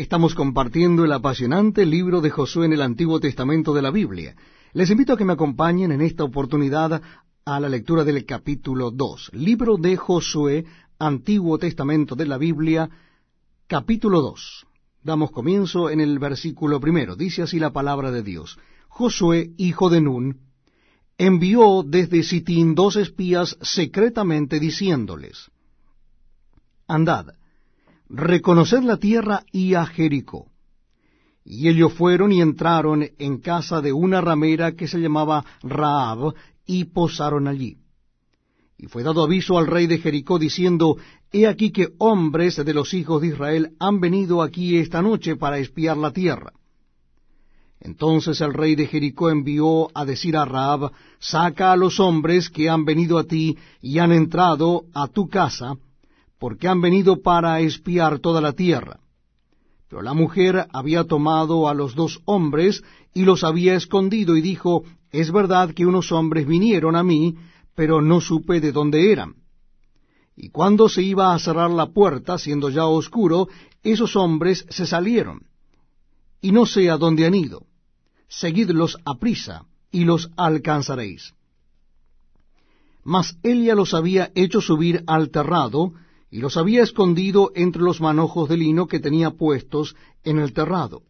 Estamos compartiendo el apasionante libro de Josué en el Antiguo Testamento de la Biblia. Les invito a que me acompañen en esta oportunidad a la lectura del capítulo 2. Libro de Josué, Antiguo Testamento de la Biblia, capítulo 2. Damos comienzo en el versículo primero. Dice así la palabra de Dios. Josué, hijo de Nun, envió desde Sitín dos espías secretamente diciéndoles, Andad, reconoced la tierra y a Jericó. Y ellos fueron y entraron en casa de una ramera que se llamaba Raab, y posaron allí. Y fue dado aviso al rey de Jericó diciendo, He aquí que hombres de los hijos de Israel han venido aquí esta noche para espiar la tierra. Entonces el rey de Jericó envió a decir a Raab, Saca a los hombres que han venido a ti y han entrado a tu casa, porque han venido para espiar toda la tierra. Pero la mujer había tomado a los dos hombres y los había escondido y dijo, es verdad que unos hombres vinieron a mí, pero no supe de dónde eran. Y cuando se iba a cerrar la puerta, siendo ya oscuro, esos hombres se salieron. Y no sé a dónde han ido. Seguidlos a prisa, y los alcanzaréis. Mas ella los había hecho subir al terrado, y los había escondido entre los manojos de lino que tenía puestos en el terrado.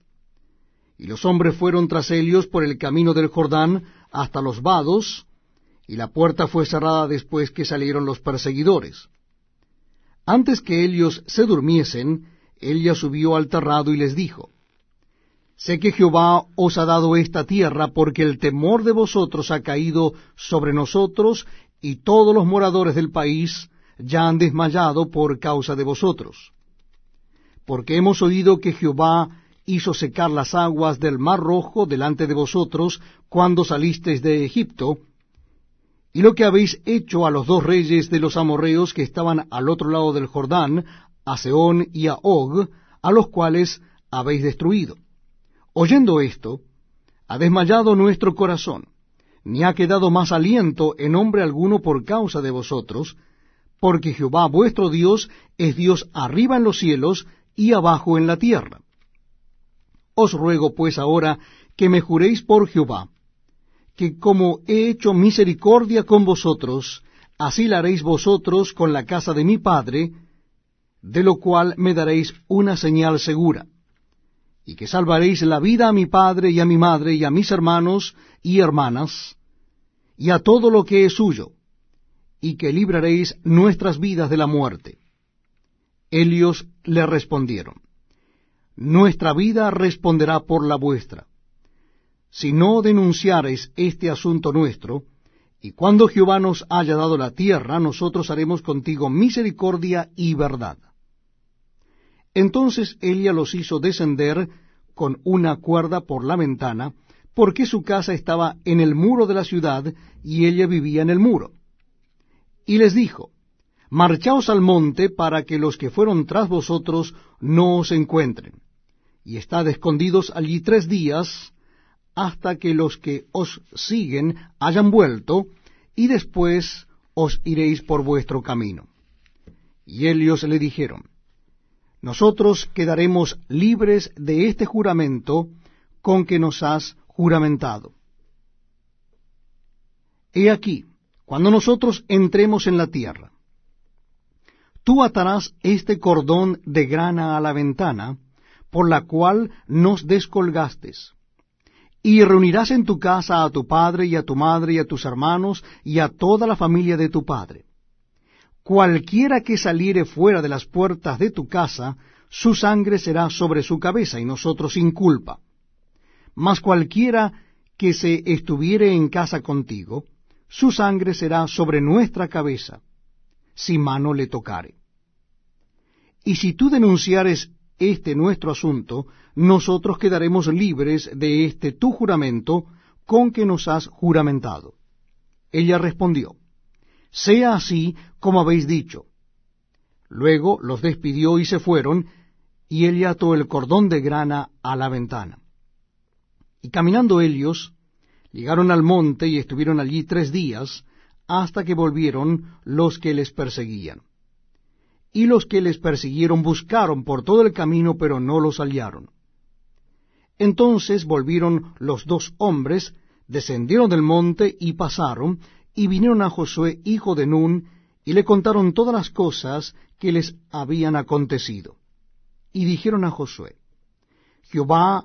Y los hombres fueron tras ellos por el camino del Jordán hasta los vados, y la puerta fue cerrada después que salieron los perseguidores. Antes que ellos se durmiesen, ella subió al terrado y les dijo, Sé que Jehová os ha dado esta tierra porque el temor de vosotros ha caído sobre nosotros y todos los moradores del país ya han desmayado por causa de vosotros. Porque hemos oído que Jehová hizo secar las aguas del mar rojo delante de vosotros cuando salisteis de Egipto, y lo que habéis hecho a los dos reyes de los amorreos que estaban al otro lado del Jordán, a Seón y a Og, a los cuales habéis destruido. Oyendo esto, ha desmayado nuestro corazón, ni ha quedado más aliento en hombre alguno por causa de vosotros, porque Jehová vuestro Dios es Dios arriba en los cielos y abajo en la tierra. Os ruego pues ahora que me juréis por Jehová, que como he hecho misericordia con vosotros, así la haréis vosotros con la casa de mi Padre, de lo cual me daréis una señal segura, y que salvaréis la vida a mi Padre y a mi Madre y a mis hermanos y hermanas, y a todo lo que es suyo, y que libraréis nuestras vidas de la muerte. Ellos le respondieron, Nuestra vida responderá por la vuestra. Si no denunciareis este asunto nuestro, y cuando Jehová nos haya dado la tierra, nosotros haremos contigo misericordia y verdad. Entonces ella los hizo descender con una cuerda por la ventana, porque su casa estaba en el muro de la ciudad, y ella vivía en el muro y les dijo, Marchaos al monte para que los que fueron tras vosotros no os encuentren, y estad escondidos allí tres días, hasta que los que os siguen hayan vuelto, y después os iréis por vuestro camino. Y ellos le dijeron, Nosotros quedaremos libres de este juramento con que nos has juramentado. He aquí, cuando nosotros entremos en la tierra. Tú atarás este cordón de grana a la ventana, por la cual nos descolgastes, y reunirás en tu casa a tu padre y a tu madre y a tus hermanos y a toda la familia de tu padre. Cualquiera que saliere fuera de las puertas de tu casa, su sangre será sobre su cabeza y nosotros sin culpa. Mas cualquiera que se estuviere en casa contigo, su sangre será sobre nuestra cabeza, si mano le tocare. Y si tú denunciares este nuestro asunto, nosotros quedaremos libres de este tu juramento con que nos has juramentado. Ella respondió, Sea así como habéis dicho. Luego los despidió y se fueron, y ella ató el cordón de grana a la ventana. Y caminando ellos, Llegaron al monte y estuvieron allí tres días, hasta que volvieron los que les perseguían. y los que les persiguieron buscaron por todo el camino, pero no los hallaron. Entonces volvieron los dos hombres, descendieron del monte y pasaron, y vinieron a Josué, hijo de Nun, y le contaron todas las cosas que les habían acontecido. Y dijeron a Josué, Jehová